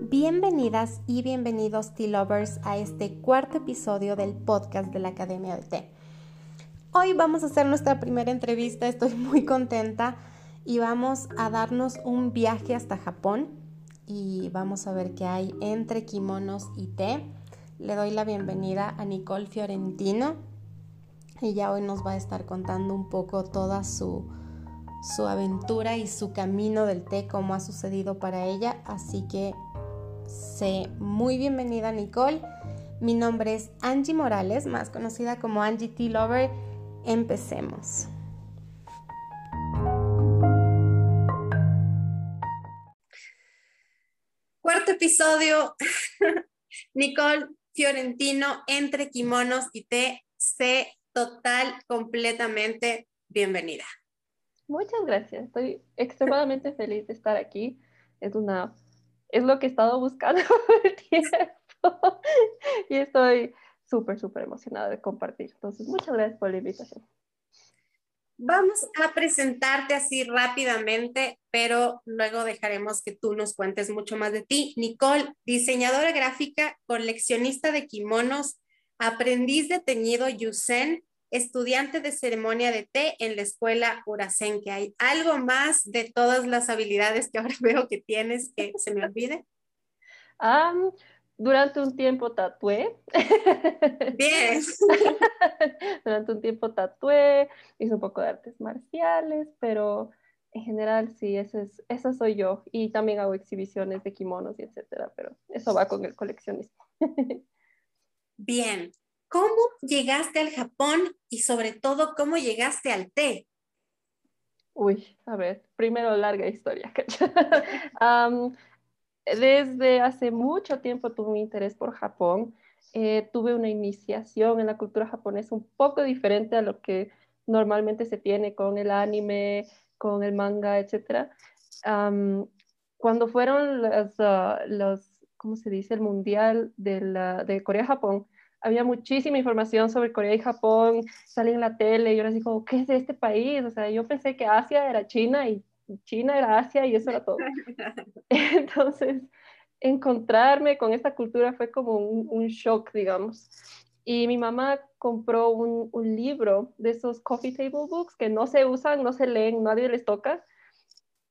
Bienvenidas y bienvenidos Tea Lovers a este cuarto episodio del podcast de la Academia de Té. Hoy vamos a hacer nuestra primera entrevista, estoy muy contenta y vamos a darnos un viaje hasta Japón y vamos a ver qué hay entre kimonos y té. Le doy la bienvenida a Nicole Fiorentino. Ella hoy nos va a estar contando un poco toda su, su aventura y su camino del té, cómo ha sucedido para ella. Así que sé muy bienvenida Nicole. Mi nombre es Angie Morales, más conocida como Angie Tea Lover. Empecemos. Cuarto episodio. Nicole Fiorentino, entre kimonos y té, sé total, completamente bienvenida. Muchas gracias. Estoy extremadamente feliz de estar aquí. Es una es lo que he estado buscando el tiempo y estoy súper, súper emocionada de compartir. Entonces, muchas gracias por la invitación. Vamos a presentarte así rápidamente, pero luego dejaremos que tú nos cuentes mucho más de ti. Nicole, diseñadora gráfica, coleccionista de kimonos, aprendiz de teñido Yusen, estudiante de ceremonia de té en la escuela Urasen, que hay algo más de todas las habilidades que ahora veo que tienes que se me olvide. durante un tiempo tatué. Bien. durante un tiempo tatué, hice un poco de artes marciales, pero en general sí, es, esa soy yo. Y también hago exhibiciones de kimonos y etcétera, pero eso va con el coleccionismo. Bien. ¿Cómo llegaste al Japón y sobre todo cómo llegaste al té? Uy, a ver, primero larga historia. desde hace mucho tiempo tuve un interés por Japón. Eh, tuve una iniciación en la cultura japonesa un poco diferente a lo que normalmente se tiene con el anime, con el manga, etc. cuando fueron ah, los, ¿cómo se dice? El mundial de, de Corea-Japón, había muchísima información sobre Corea y Japón, salía en la tele y yo así como, ¿qué es de este país? O sea, yo pensé que Asia era China y China era Asia y eso era todo. Entonces, encontrarme con esta cultura fue como un, shock, digamos. Y mi mamá compró un, un, libro de esos coffee table books que no se usan, no se leen, nadie les toca,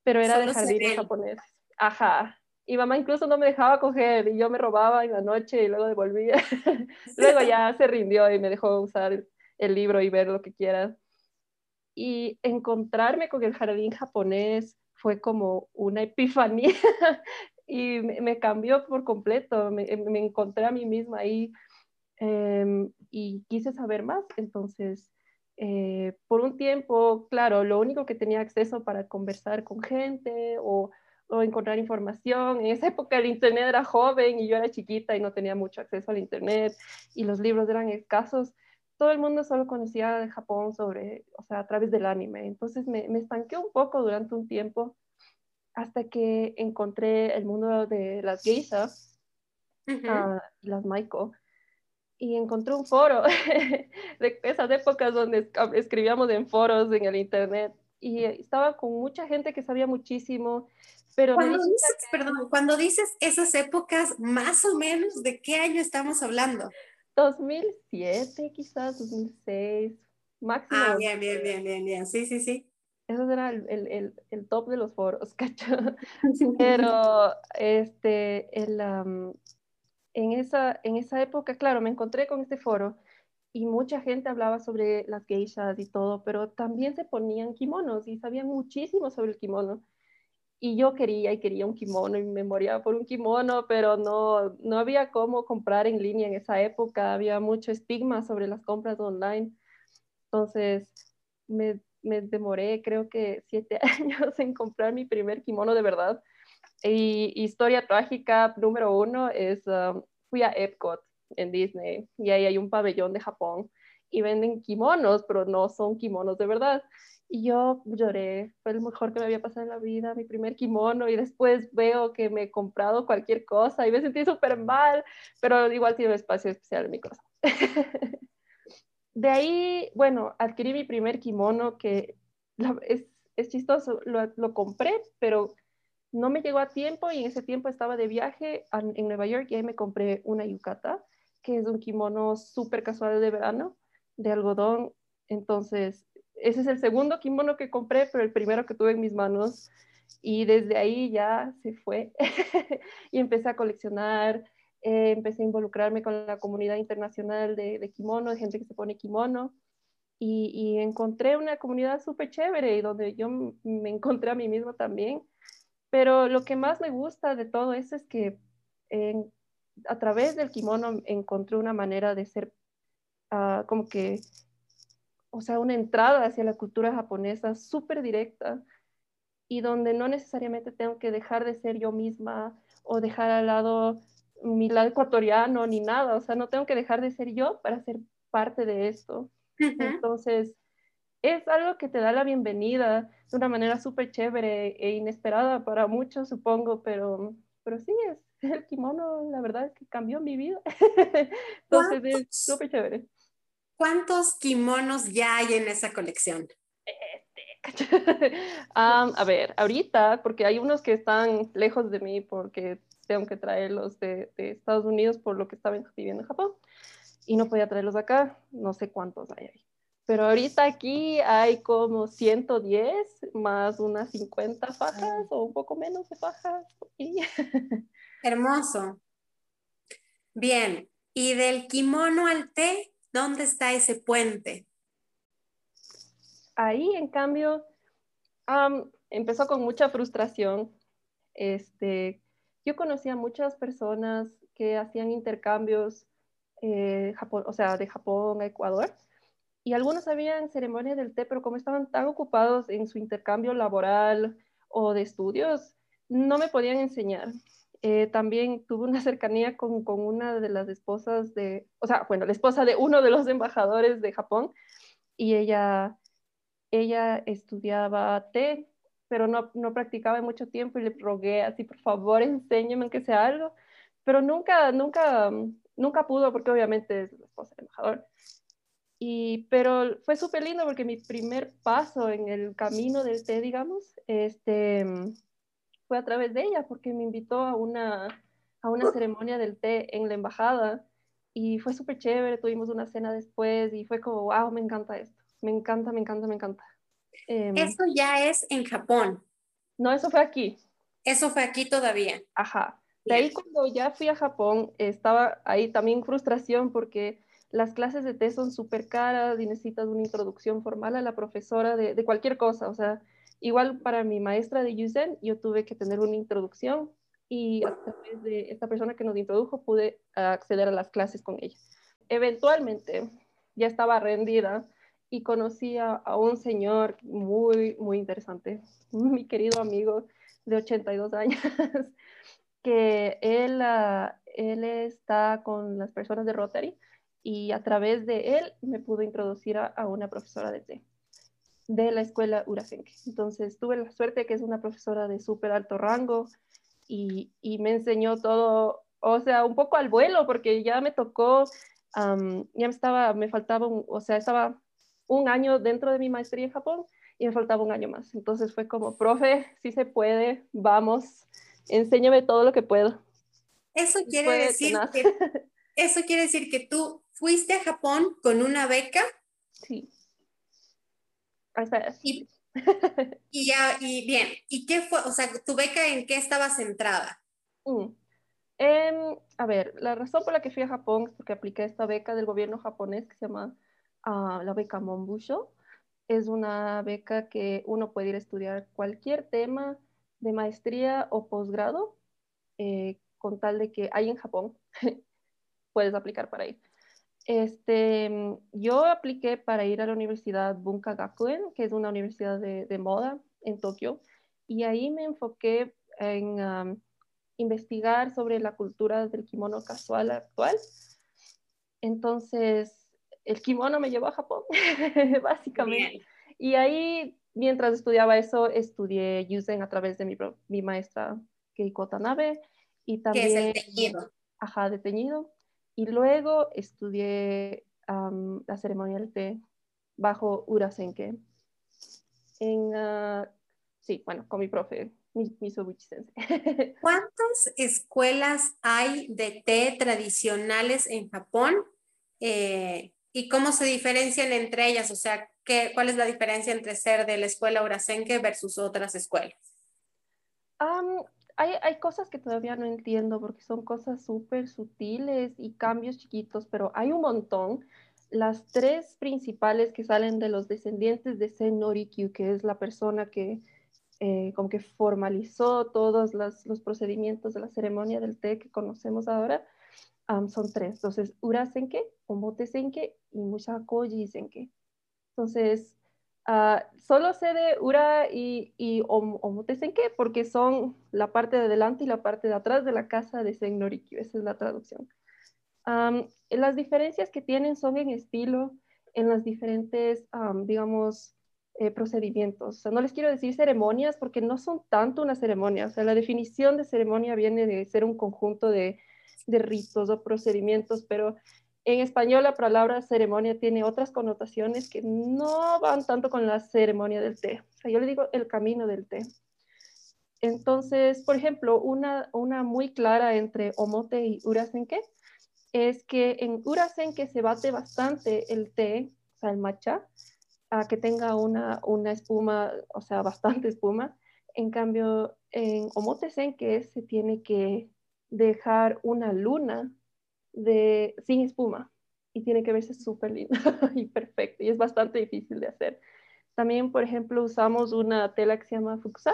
pero era de jardines japoneses. Ajá y mamá incluso no me dejaba coger y yo me robaba en la noche y luego devolvía. luego ya se rindió y me dejó usar el libro y ver lo que quiera. Y encontrarme con el jardín japonés fue como una epifanía y me, cambió por completo. Me, encontré a mí misma ahí em, y quise saber más. Entonces, eh, por un tiempo, claro, lo único que tenía acceso para conversar con gente o o encontrar información. En esa época el Internet era joven y yo era chiquita y no tenía mucho acceso al Internet y los libros eran escasos. Todo el mundo solo conocía de Japón sobre, o sea, a través del anime. Entonces me, me estanqué un poco durante un tiempo hasta que encontré el mundo de las geishas, ah, las Maiko, y encontré un foro de esas épocas donde escribíamos en foros en el Internet y estaba con mucha gente que sabía muchísimo pero cuando dices, perdón, cuando dices esas épocas, más o menos, ¿de qué año estamos hablando? 2007, quizás, 2006, máximo. Ah, bien, bien, bien, bien, bien. Sí, sí, sí. Eso era el, el, el, top de los foros, ¿cacho? Pero, este, el, en, esa, en esa época, claro, me encontré con este foro y mucha gente hablaba sobre las geishas y todo, pero también se ponían kimonos y sabían muchísimo sobre el kimono y yo quería y quería un kimono y me moría por un kimono, pero no, no había cómo comprar en línea en esa época, había mucho estigma sobre las compras online. Entonces me, me demoré creo que siete años en comprar mi primer kimono de verdad. Y historia trágica número uno es, um, fui a Epcot en Disney y ahí hay un pabellón de Japón y venden kimonos, pero no son kimonos de verdad. Y yo lloré, fue lo mejor que me había pasado en la vida, mi primer kimono, y después veo que me he comprado cualquier cosa y me sentí súper mal, pero igual tiene un espacio especial en mi corazón. de ahí, bueno, adquirí mi primer kimono que es, es chistoso, lo, lo, compré, pero no me llegó a tiempo y en ese tiempo estaba de viaje en Nueva York y ahí me compré una yukata, que es un kimono súper casual de verano, de algodón. Entonces, ese es el segundo kimono que compré, pero el primero que tuve en mis manos. Y desde ahí ya se fue y empecé a coleccionar, eh, empecé a involucrarme con la comunidad internacional de, de kimono, de gente que se pone kimono. Y, encontré una comunidad súper chévere y donde yo me encontré a mí misma también pero lo que más me gusta de todo eso es que a través del kimono encontré una manera de ser uh, como que, o sea, una entrada hacia la cultura japonesa súper directa y donde no necesariamente tengo que dejar de ser yo misma o dejar al lado mi lado ecuatoriano ni nada, o sea, no tengo que dejar de ser yo para ser parte de esto. Entonces, es algo que te da la bienvenida de una manera súper chévere e inesperada para muchos, supongo, pero, pero sí, es el kimono, la verdad es que cambió mi vida. Entonces es súper chévere. ¿Cuántos kimonos ya hay en esa colección? a ver, ahorita, porque hay unos que están lejos de mí porque tengo que traerlos de, de Estados Unidos por lo que estaba viviendo en Japón y no podía traerlos acá, no sé cuántos hay ahí. Pero ahorita aquí hay como 110 más unas 50 fajas o un poco menos de fajas. Hermoso. Bien, y del kimono al té, ¿dónde está ese puente? Ahí, en cambio, empezó con mucha frustración. Este, yo conocía muchas personas que hacían intercambios eh, Japón, o sea, de Japón a Ecuador y algunos habían ceremonia del té, pero como estaban tan ocupados en su intercambio laboral o de estudios, no me podían enseñar. Eh, también tuve una cercanía con, con, una de las esposas de, o sea, bueno, la esposa de uno de los embajadores de Japón, y ella, ella estudiaba té, pero no, no practicaba mucho tiempo y le rogué así, por favor, enséñeme que sea algo, pero nunca, nunca, nunca pudo porque obviamente es la esposa del embajador. Y, pero fue súper lindo porque mi primer paso en el camino del té, digamos, este, fue a través de ella, porque me invitó a una, a una ceremonia del té en la embajada y fue súper chévere, tuvimos una cena después y fue como, wow, me encanta esto, me encanta, me encanta, me encanta. Em, eso ya es en Japón. No, eso fue aquí. Eso fue aquí todavía. Ajá. De ahí cuando ya fui a Japón, estaba ahí también frustración porque las clases de té son súper caras y necesitas una introducción formal a la profesora de, cualquier cosa. O sea, igual para mi maestra de Yuzen, yo tuve que tener una introducción y a través de esta persona que nos introdujo pude acceder a las clases con ella. Eventualmente ya estaba rendida y conocí a, un señor muy, muy interesante, mi querido amigo de 82 años, que él, ah, él está con las personas de Rotary y a través de él me pudo introducir a, una profesora de té de la escuela Urasenke. Entonces tuve la suerte que es una profesora de súper alto rango y, y, me enseñó todo, o sea, un poco al vuelo, porque ya me tocó, ya me estaba, me faltaba, un, o sea, estaba un año dentro de mi maestría en Japón y me faltaba un año más. Entonces fue como, profe, si se puede, vamos, enséñame todo lo que puedo. Eso quiere decir que, eso quiere decir que tú fuiste a Japón con una beca. Sí. Y, y, ya, y bien, ¿y qué fue? O sea, ¿tu beca en qué estaba centrada? Mm. a ver, la razón por la que fui a Japón es porque apliqué esta beca del gobierno japonés que se llama ah, la beca Monbusho. Es una beca que uno puede ir a estudiar cualquier tema de maestría o posgrado, eh, con tal de que hay en Japón, puedes aplicar para ir. Este, yo apliqué para ir a la Universidad Bunka Gakuen, que es una universidad de, moda en Tokio, y ahí me enfoqué en investigar sobre la cultura del kimono casual actual. Entonces, el kimono me llevó a Japón, básicamente. Y ahí, mientras estudiaba eso, estudié Yuzen a través de mi, mi maestra Keiko Tanabe. Y también, ¿Qué es el teñido? Ajá, de teñido. Y luego estudié la ceremonia del té bajo Urasenke. En, uh, sí, bueno, con mi profe, mi, mi ¿Cuántas escuelas hay de té tradicionales en Japón? Eh, ¿Y cómo se diferencian entre ellas? O sea, ¿qué, ¿cuál es la diferencia entre ser de la escuela Urasenke versus otras escuelas? Hay, hay, cosas que todavía no entiendo porque son cosas súper sutiles y cambios chiquitos, pero hay un montón. Las tres principales que salen de los descendientes de Sen Norikyu, que es la persona que eh, como que formalizó todos los procedimientos de la ceremonia del té que conocemos ahora, son tres. Entonces, Urasenke, Omotesenke y Mushakoji Senke. Entonces, uh, solo sé de Ura y, y Omotesenke porque son la parte de delante y la parte de atrás de la casa de Sennorikyu. Esa es la traducción. las diferencias que tienen son en estilo, en las diferentes, digamos, eh, procedimientos. O sea, no les quiero decir ceremonias porque no son tanto una ceremonia. O sea, la definición de ceremonia viene de ser un conjunto de, de ritos o procedimientos, pero en español la palabra ceremonia tiene otras connotaciones que no van tanto con la ceremonia del té. Yo le digo el camino del té. Entonces, por ejemplo, una, muy clara entre omote y urasenke es que en urasenke se bate bastante el té, o sea, el matcha, a que tenga una, una espuma, o sea, bastante espuma. En cambio, en Omote que se tiene que dejar una luna de, sin espuma y tiene que verse súper lindo y perfecto y es bastante difícil de hacer. También, por ejemplo, usamos una tela que se llama fuxa,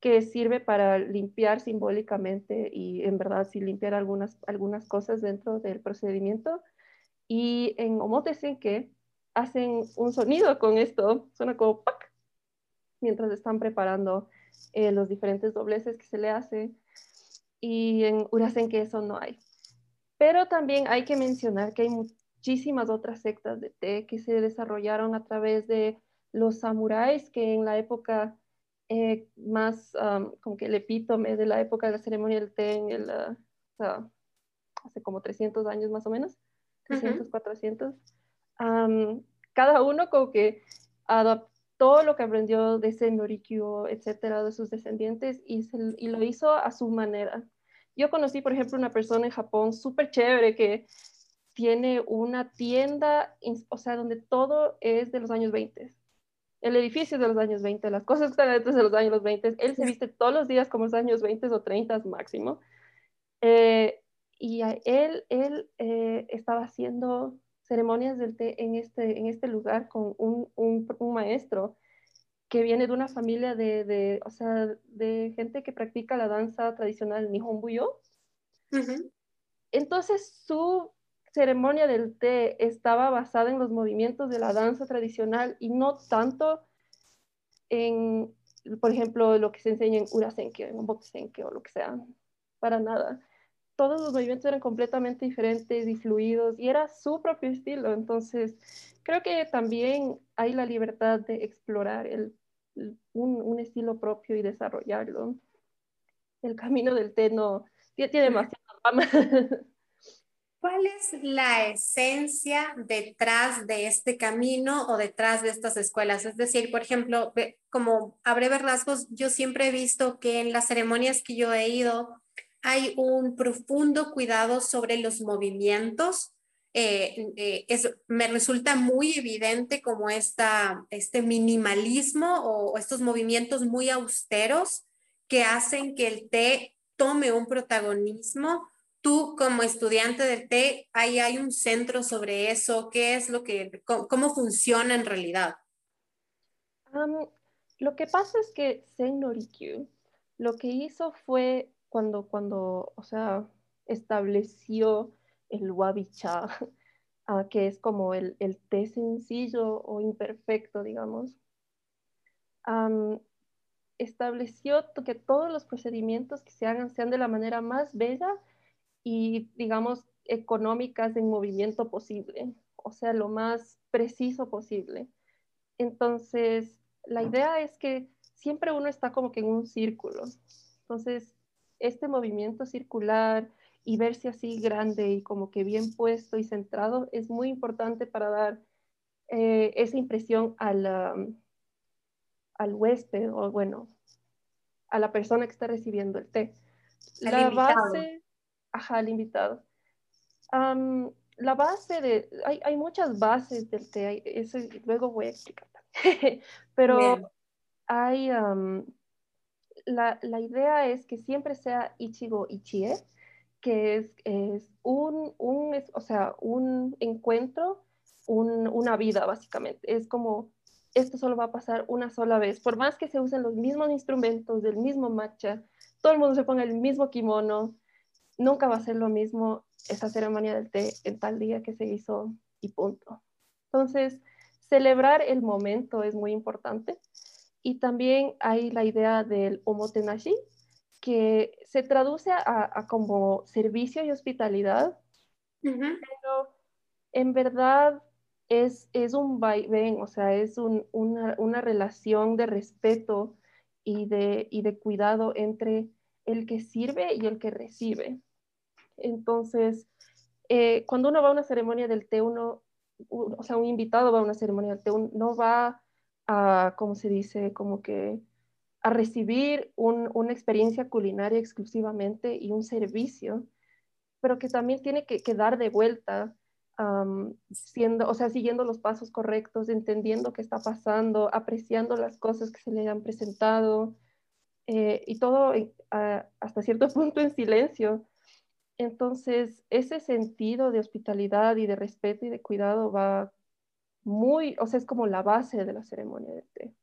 que sirve para limpiar simbólicamente y en verdad sí limpiar algunas, algunas cosas dentro del procedimiento. Y en que hacen un sonido con esto, suena como ¡pac! mientras están preparando eh, los diferentes dobleces que se le hace. Y en Urasen que eso no hay. Pero también hay que mencionar que hay muchísimas otras sectas de té que se desarrollaron a través de los samuráis, que en la época eh, más, como que el epítome de la época de la ceremonia del té, en el, ah, hace como 300 años más o menos, 300, 400 cada uno como que adaptó lo que aprendió de ese Norikyu, etcétera, de sus descendientes y, y lo hizo a su manera. Yo conocí, por ejemplo, una persona en Japón súper chévere que tiene una tienda, o sea, donde todo es de los años 20. El edificio es de los años 20, las cosas están dentro de los años 20. Él se viste todos los días como los años 20 o 30 máximo. Eh, y él, él eh, estaba haciendo ceremonias del té en este, en este lugar con un, un, un maestro que viene de una familia de, de, o sea, de gente que practica la danza tradicional Nihon Buyo. Entonces su ceremonia del té estaba basada en los movimientos de la danza tradicional y no tanto en, por ejemplo, lo que se enseña en Urasenke, en Bokusenke o lo que sea, para nada todos los movimientos eran completamente diferentes y fluidos y era su propio estilo. Entonces, creo que también hay la libertad de explorar el, un, un, estilo propio y desarrollarlo. El camino del té no tiene demasiada fama. ¿Cuál es la esencia detrás de este camino o detrás de estas escuelas? Es decir, por ejemplo, como a breves rasgos, yo siempre he visto que en las ceremonias que yo he ido, hay un profundo cuidado sobre los movimientos. Eh, eh, me resulta muy evidente como esta, este minimalismo o, estos movimientos muy austeros que hacen que el té tome un protagonismo. Tú como estudiante del té, ahí hay un centro sobre eso. ¿Qué es lo que, cómo, funciona en realidad? lo que pasa es que Sen Norikyu lo que hizo fue cuando, cuando, o sea, estableció el wabi que es como el, el, té sencillo o imperfecto, digamos, estableció que todos los procedimientos que se hagan sean de la manera más bella y, digamos, económicas en movimiento posible, o sea, lo más preciso posible. Entonces, la idea es que siempre uno está como que en un círculo. Entonces, este movimiento circular y verse así grande y como que bien puesto y centrado es muy importante para dar eh, esa impresión al, al huésped o bueno, a la persona que está recibiendo el té. la base, ajá, al invitado. la base de, hay, hay, muchas bases del té, eso luego voy a explicar. Pero hay, la, la, idea es que siempre sea Ichigo Ichie, que es, es un, un o sea, un encuentro, un, una vida básicamente. Es como, esto solo va a pasar una sola vez. Por más que se usen los mismos instrumentos del mismo matcha, todo el mundo se ponga el mismo kimono, nunca va a ser lo mismo esa ceremonia del té en tal día que se hizo y punto. Entonces, celebrar el momento es muy importante. Y también hay la idea del omotenashi, que se traduce a, como servicio y hospitalidad, pero en verdad es, es un vaivén, o sea, es una, una, relación de respeto y de, y de cuidado entre el que sirve y el que recibe. Entonces, eh, cuando uno va a una ceremonia del té, uno, o sea, un invitado va a una ceremonia del té, no va a, ¿cómo se dice? Como que a recibir una experiencia culinaria exclusivamente y un servicio, pero que también tiene que, dar de vuelta, siendo, o sea, siguiendo los pasos correctos, entendiendo qué está pasando, apreciando las cosas que se le han presentado, eh, y todo hasta cierto punto en silencio. Entonces, ese sentido de hospitalidad y de respeto y de cuidado va muy, o sea, es como la base de la ceremonia de té.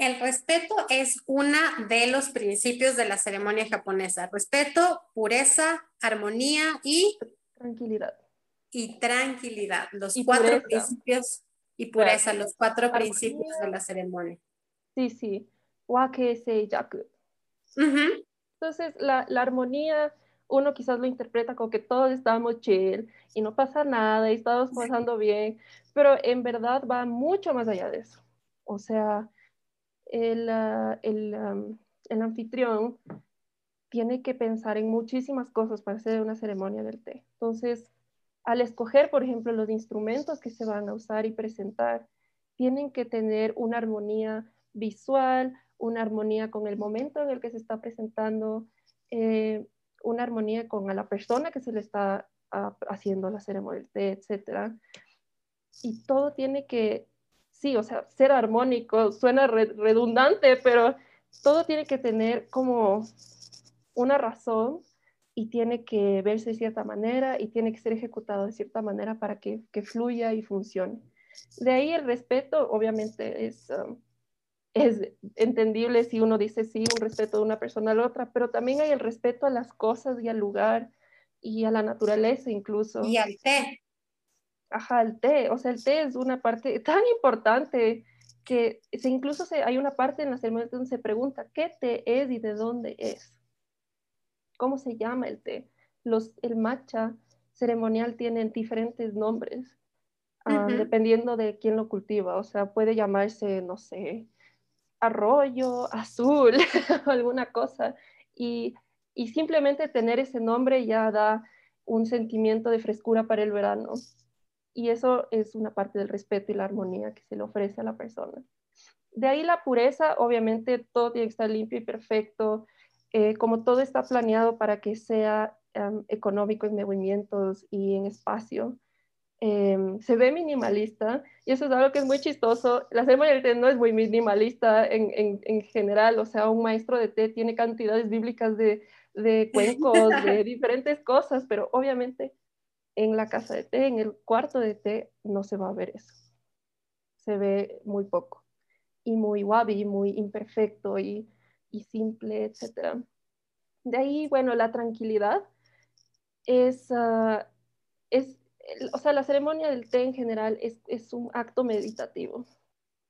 El respeto es uno de los principios de la ceremonia japonesa. Respeto, pureza, armonía y tranquilidad. Y tranquilidad, los cuatro principios y pureza, los cuatro principios de la ceremonia. Sí, sí. Wake seijaku. Entonces, la, la armonía uno quizás lo interpreta como que todos estamos chill y no pasa nada y estamos pasando bien, pero en verdad va mucho más allá de eso. O sea, el, ah, el, el anfitrión tiene que pensar en muchísimas cosas para hacer una ceremonia del té. Entonces, al escoger, por ejemplo, los instrumentos que se van a usar y presentar, tienen que tener una armonía visual, una armonía con el momento en el que se está presentando, eh, una armonía con la persona que se le está ah, haciendo la ceremonia etc. Y todo tiene que sí, o sea, ser armónico suena redundante, pero todo tiene que tener como una razón y tiene que verse de cierta manera y tiene que ser ejecutado de cierta manera para que, fluya y funcione. De ahí el respeto, obviamente, es, um, es entendible si uno dice sí, un respeto de una persona a la otra, pero también hay el respeto a las cosas y al lugar y a la naturaleza incluso. Y al té. Ajá, el té, o sea, el té es una parte tan importante que se, incluso se, hay una parte en la ceremonia donde se pregunta qué té es y de dónde es. ¿Cómo se llama el té? Los, el matcha ceremonial tiene diferentes nombres, ah, dependiendo de quién lo cultiva. O sea, puede llamarse, no sé, arroyo, azul, alguna cosa. Y, y simplemente tener ese nombre ya da un sentimiento de frescura para el verano y eso es una parte del respeto y la armonía que se le ofrece a la persona. De ahí la pureza, obviamente todo tiene que estar limpio y perfecto, eh, como todo está planeado para que sea económico en movimientos y en espacio. Em, se ve minimalista y eso es algo que es muy chistoso. La ceremonia del té no es muy minimalista en, en, en, general, o sea, un maestro de té tiene cantidades bíblicas de, de cuencos, de diferentes cosas, pero obviamente en la casa de té, en el cuarto de té, no se va a ver eso. Se ve muy poco y muy wabi, muy imperfecto y, simple, etc. De ahí, bueno, la tranquilidad es, ah, es o sea, la ceremonia del té en general es, es, un acto meditativo.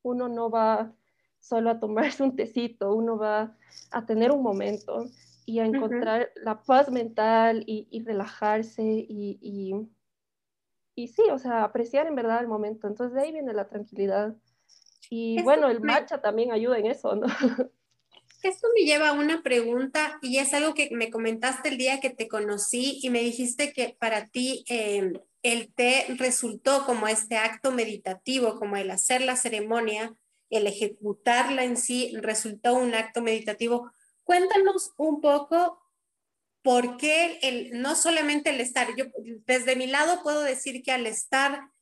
Uno no va solo a tomarse un tecito, uno va a tener un momento y a encontrar la paz mental y, relajarse y, y, sí, o sea, apreciar en verdad el momento. Entonces de ahí viene la tranquilidad. Y bueno, el matcha también ayuda en eso, ¿no? Esto me lleva a una pregunta y es algo que me comentaste el día que te conocí y me dijiste que para ti em, el té resultó como este acto meditativo, como el hacer la ceremonia el ejecutarla en sí resultó un acto meditativo. Cuéntanos un poco por qué el, no solamente el estar, yo desde mi lado puedo decir que al estar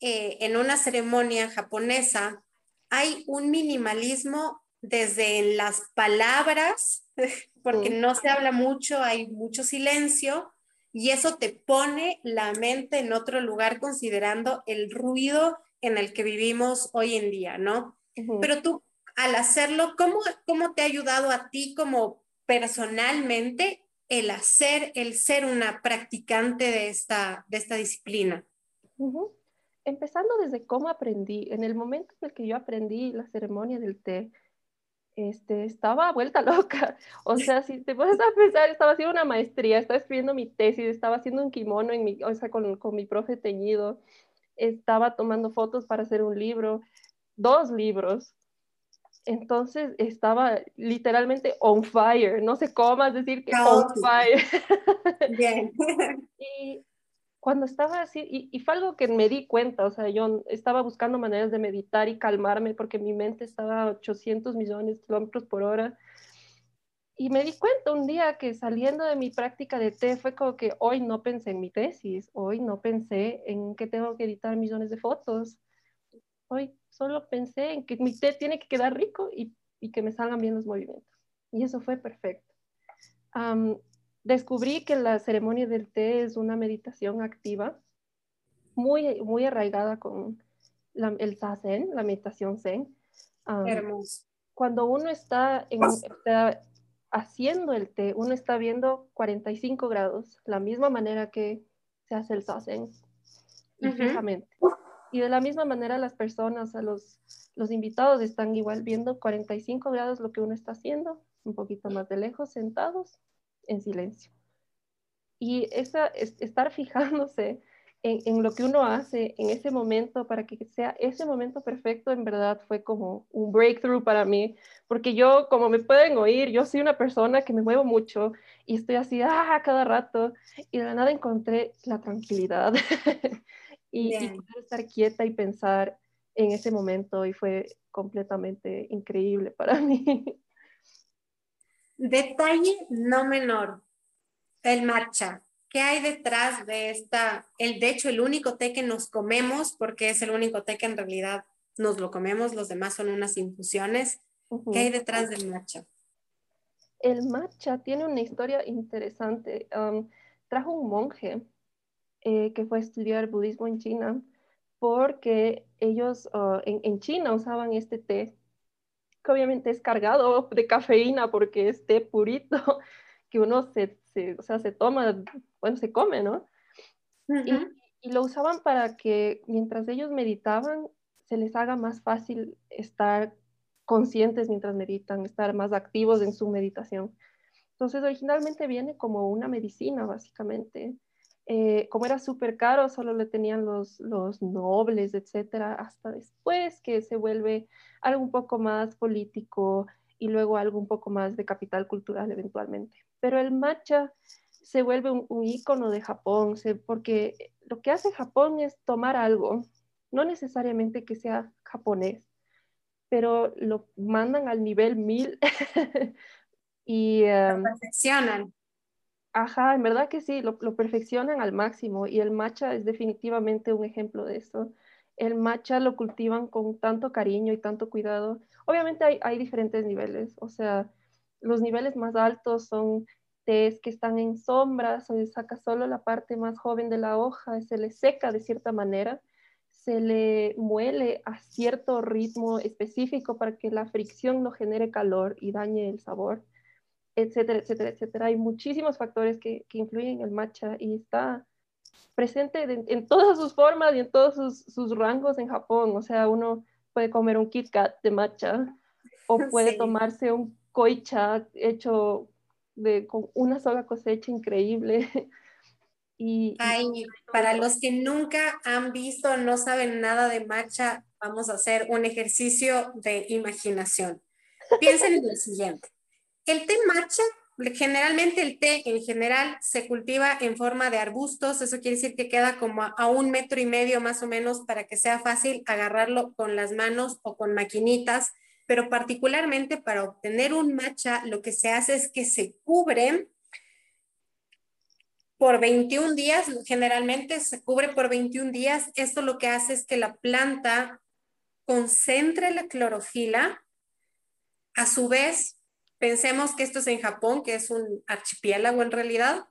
eh, en una ceremonia japonesa hay un minimalismo desde las palabras, porque no se habla mucho, hay mucho silencio, y eso te pone la mente en otro lugar considerando el ruido en el que vivimos hoy en día, ¿no? Pero tú, al hacerlo, ¿cómo, ¿cómo te ha ayudado a ti como personalmente el hacer, el ser una practicante de esta, de esta disciplina? Empezando desde cómo aprendí, en el momento en el que yo aprendí la ceremonia del té, este, estaba vuelta loca. O sea, si te puedes a pensar, estaba haciendo una maestría, estaba escribiendo mi tesis, estaba haciendo un kimono en mi, o sea, con, con mi profe teñido, estaba tomando fotos para hacer un libro, dos libros. Entonces estaba literalmente on fire, no sé cómo más decir que on fire. Bien. y cuando estaba así, y, fue algo que me di cuenta, o sea, yo estaba buscando maneras de meditar y calmarme porque mi mente estaba a 800 millones de kilómetros por hora. Y me di cuenta un día que saliendo de mi práctica de té fue como que hoy no pensé en mi tesis, hoy no pensé en que tengo que editar millones de fotos, hoy solo pensé en que mi té tiene que quedar rico y, y que me salgan bien los movimientos. Y eso fue perfecto descubrí que la ceremonia del té es una meditación activa, muy, muy arraigada con el zazen, la meditación zen. Hermoso. Cuando uno está, haciendo el té, uno está viendo 45 grados, la misma manera que se hace el zazen, y de la misma manera las personas, a los, los invitados están igual viendo 45 grados lo que uno está haciendo, un poquito más de lejos, sentados en silencio. Y esa, estar fijándose en, lo que uno hace en ese momento para que sea ese momento perfecto, en verdad fue como un breakthrough para mí, porque yo, como me pueden oír, yo soy una persona que me muevo mucho y estoy así, ah, cada rato, y de la nada encontré la tranquilidad y, y poder estar quieta y pensar en ese momento y fue completamente increíble para mí. Detalle no menor, el matcha. ¿Qué hay detrás de esta? El, de hecho, el único té que nos comemos, porque es el único té que en realidad nos lo comemos, los demás son unas infusiones. ¿Qué hay detrás del matcha? El matcha tiene una historia interesante. Um, trajo un monje eh, que fue a estudiar budismo en China porque ellos uh, en, China usaban este té que obviamente es cargado de cafeína porque es té purito que uno se, o sea, se toma, bueno, se come, ¿no? y, y, lo usaban para que mientras ellos meditaban, se les haga más fácil estar conscientes mientras meditan, estar más activos en su meditación. Entonces, originalmente viene como una medicina, básicamente. Eh, como era súper caro, solo le tenían los, nobles, etcétera, hasta después que se vuelve algo un poco más político y luego algo un poco más de capital cultural eventualmente. Pero el matcha se vuelve un, un ícono de Japón, porque lo que hace Japón es tomar algo, no necesariamente que sea japonés, pero lo mandan al nivel mil y... Um, perfeccionan. Ajá, en verdad que sí, lo, perfeccionan al máximo y el matcha es definitivamente un ejemplo de eso. El matcha lo cultivan con tanto cariño y tanto cuidado. Obviamente hay, diferentes niveles, o sea, los niveles más altos son tés que están en sombra, se saca solo la parte más joven de la hoja, se le seca de cierta manera, se le muele a cierto ritmo específico para que la fricción no genere calor y dañe el sabor etcétera, etcétera, etcétera. Hay muchísimos factores que, que influyen en el matcha y está presente en, todas sus formas y en todos sus, sus, rangos en Japón. O sea, uno puede comer un Kit Kat de matcha o puede tomarse un koicha hecho de, con una sola cosecha increíble. y, para los que nunca han visto, no saben nada de matcha, vamos a hacer un ejercicio de imaginación. Piensen en lo siguiente. El té matcha Generalmente el té en general se cultiva en forma de arbustos, eso quiere decir que queda como a, un metro y medio más o menos para que sea fácil agarrarlo con las manos o con maquinitas, pero particularmente para obtener un matcha lo que se hace es que se cubre por 21 días, generalmente se cubre por 21 días. Esto lo que hace es que la planta concentre la clorofila, a su vez Pensemos que esto es en Japón, que es un archipiélago en realidad.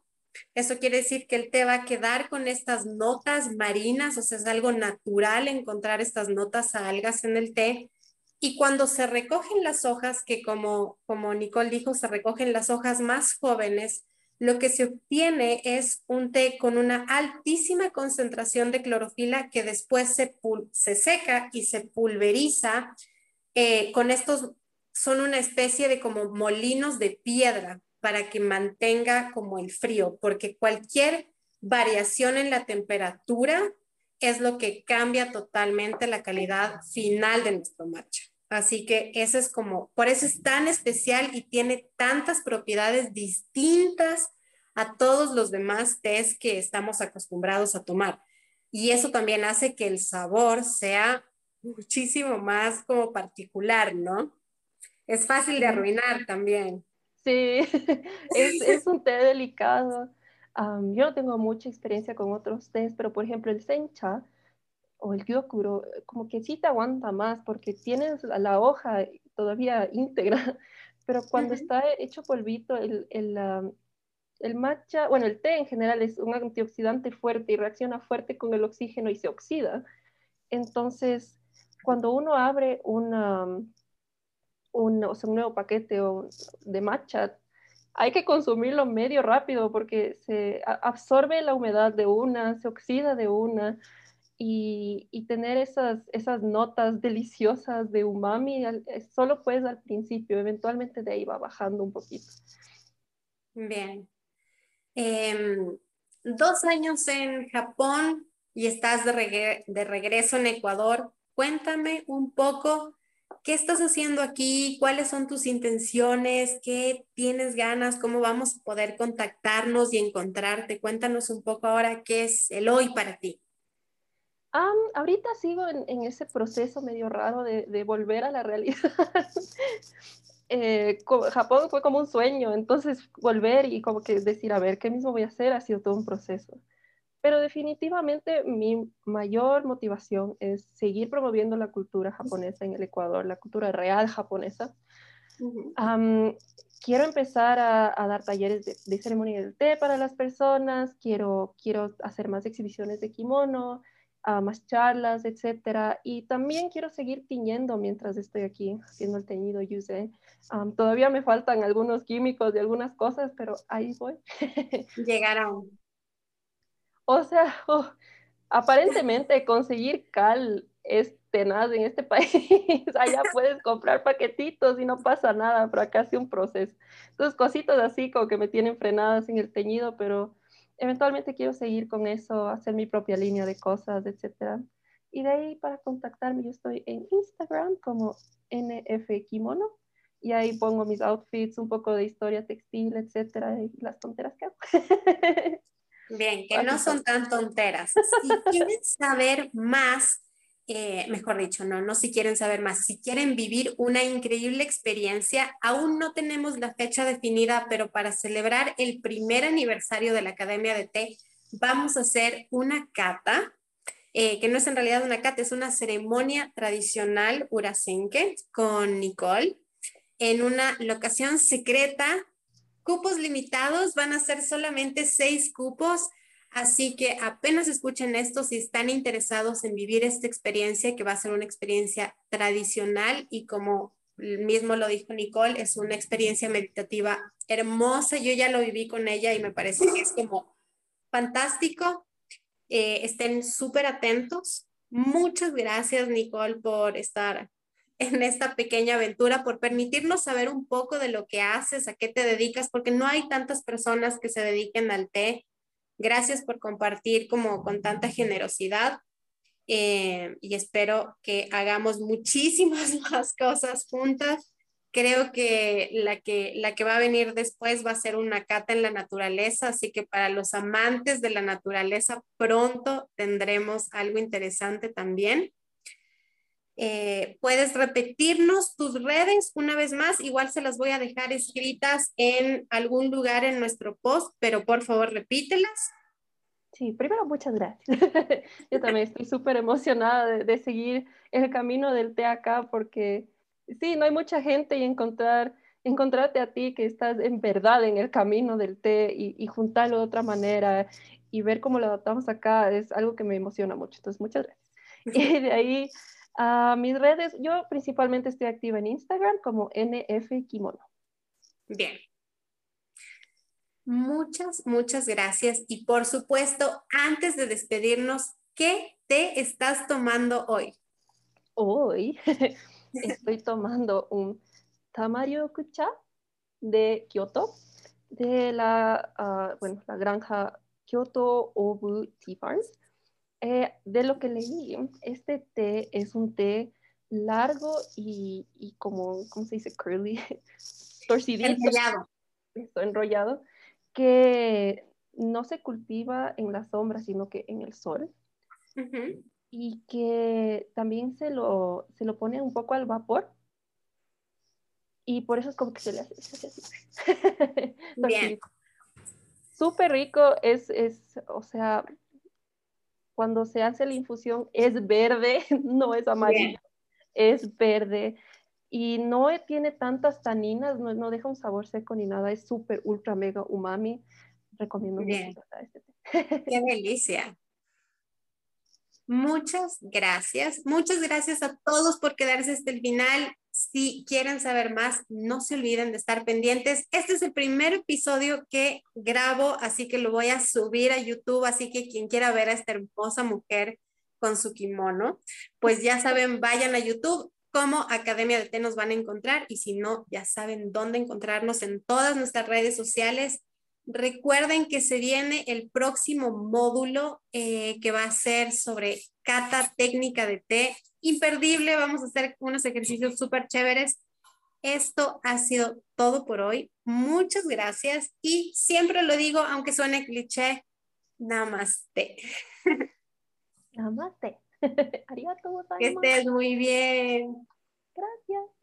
Eso quiere decir que el té va a quedar con estas notas marinas, o sea, es algo natural encontrar estas notas a algas en el té. Y cuando se recogen las hojas, que como, como Nicole dijo, se recogen las hojas más jóvenes, lo que se obtiene es un té con una altísima concentración de clorofila que después se, se seca y se pulveriza eh, con estos son una especie de como molinos de piedra para que mantenga como el frío, porque cualquier variación en la temperatura es lo que cambia totalmente la calidad final de nuestro matcha. Así que ese es como, por eso es tan especial y tiene tantas propiedades distintas a todos los demás tés que estamos acostumbrados a tomar. Y eso también hace que el sabor sea muchísimo más como particular, ¿no? Es fácil de arruinar también. Sí, es, un té delicado. yo no tengo mucha experiencia con otros tés, pero por ejemplo el sencha o el gyokuro, como que sí te aguanta más porque tienes la, hoja todavía íntegra, pero cuando está hecho polvito, el, el, el matcha, bueno, el té en general es un antioxidante fuerte y reacciona fuerte con el oxígeno y se oxida. Entonces, cuando uno abre una, un, o un nuevo paquete de matcha, hay que consumirlo medio rápido porque se absorbe la humedad de una, se oxida de una y, y tener esas, esas notas deliciosas de umami solo puedes al principio, eventualmente de ahí va bajando un poquito. Bien. Em, dos años en Japón y estás de, de regreso en Ecuador. Cuéntame un poco ¿Qué estás haciendo aquí? ¿Cuáles son tus intenciones? ¿Qué tienes ganas? ¿Cómo vamos a poder contactarnos y encontrarte? Cuéntanos un poco ahora qué es el hoy para ti. ahorita sigo en, ese proceso medio raro de, volver a la realidad. Eh, Japón fue como un sueño, entonces volver y como que decir, a ver, ¿qué mismo voy a hacer? Ha sido todo un proceso. Pero definitivamente mi mayor motivación es seguir promoviendo la cultura japonesa en el Ecuador, la cultura real japonesa. quiero empezar a, dar talleres de, ceremonia del té para las personas, quiero, quiero hacer más exhibiciones de kimono, más charlas, etc. Y también quiero seguir tiñendo mientras estoy aquí haciendo el teñido Yuse. todavía me faltan algunos químicos y algunas cosas, pero ahí voy. Llegarán. O sea, oh, aparentemente conseguir cal es tenaz en este país. Allá puedes comprar paquetitos y no pasa nada, pero acá hace un proceso. Entonces, cositas así como que me tienen frenadas en el teñido, pero eventualmente quiero seguir con eso, hacer mi propia línea de cosas, etc. Y de ahí para contactarme, yo estoy en Instagram como NF Kimono y ahí pongo mis outfits, un poco de historia textil, etcétera, y las tonteras que hago. Bien, que no son tan tonteras. Si quieren saber más, eh, mejor dicho, no, no si quieren saber más, si quieren vivir una increíble experiencia, aún no tenemos la fecha definida, pero para celebrar el primer aniversario de la Academia de Té, vamos a hacer una cata, eh, que no es en realidad una cata, es una ceremonia tradicional urasenque con Nicole en una locación secreta Cupos limitados, van a ser solamente seis cupos, así que apenas escuchen esto si están interesados en vivir esta experiencia, que va a ser una experiencia tradicional y como mismo lo dijo Nicole, es una experiencia meditativa hermosa. Yo ya lo viví con ella y me parece que es como fantástico. Eh, estén súper atentos. Muchas gracias, Nicole, por estar en esta pequeña aventura, por permitirnos saber un poco de lo que haces, a qué te dedicas, porque no hay tantas personas que se dediquen al té. Gracias por compartir como con tanta generosidad eh, y espero que hagamos muchísimas más cosas juntas Creo que la, que la que va a venir después va a ser una cata en la naturaleza, así que para los amantes de la naturaleza pronto tendremos algo interesante también. Eh, puedes repetirnos tus redes una vez más, igual se las voy a dejar escritas en algún lugar en nuestro post, pero por favor repítelas. Sí, primero muchas gracias. Yo también estoy súper emocionada de, de, seguir el camino del té acá porque sí, no hay mucha gente y encontrar, encontrarte a ti que estás en verdad en el camino del té y, y juntarlo de otra manera y ver cómo lo adaptamos acá es algo que me emociona mucho. Entonces, muchas gracias. Y de ahí a mis redes, yo principalmente estoy activa en Instagram como NF Kimono. Bien. Muchas, muchas gracias. Y por supuesto, antes de despedirnos, ¿qué té estás tomando hoy? Hoy estoy tomando un Tamaryokucha de Kyoto, de la, uh, bueno, la granja Kyoto Obu Tea Farms. Eh, de lo que leí, este té es un té largo y, y como, ¿cómo se dice? Curly, torcidito. Enrollado. Esto, enrollado, que no se cultiva en la sombra, sino que en el sol. Uh -huh. Y que también se lo, se lo pone un poco al vapor. Y por eso es como que se le hace, se hace así. Bien. Súper rico, es, es, o sea, cuando se hace la infusión es verde, no es amarillo, es verde y no tiene tantas taninas, no, no deja un sabor seco ni nada, es súper, ultra, mega umami. Recomiendo Bien. mucho este té. Qué delicia. Muchas gracias. Muchas gracias a todos por quedarse hasta el final. Si quieren saber más, no se olviden de estar pendientes. Este es el primer episodio que grabo, así que lo voy a subir a YouTube. Así que quien quiera ver a esta hermosa mujer con su kimono, pues ya saben, vayan a YouTube como Academia de Té nos van a encontrar y si no, ya saben dónde encontrarnos en todas nuestras redes sociales. Recuerden que se viene el próximo módulo eh, que va a ser sobre cata técnica de té. Imperdible, vamos a hacer unos ejercicios súper chéveres. Esto ha sido todo por hoy. Muchas gracias y siempre lo digo, aunque suene cliché, namaste. Namaste. Que estés muy bien. Gracias.